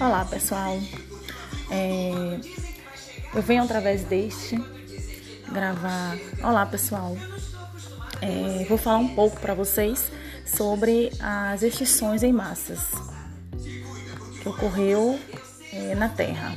Olá, pessoal. É, eu venho através deste gravar. Olá, pessoal. É, vou falar um pouco para vocês sobre as extinções em massas que ocorreu é, na Terra.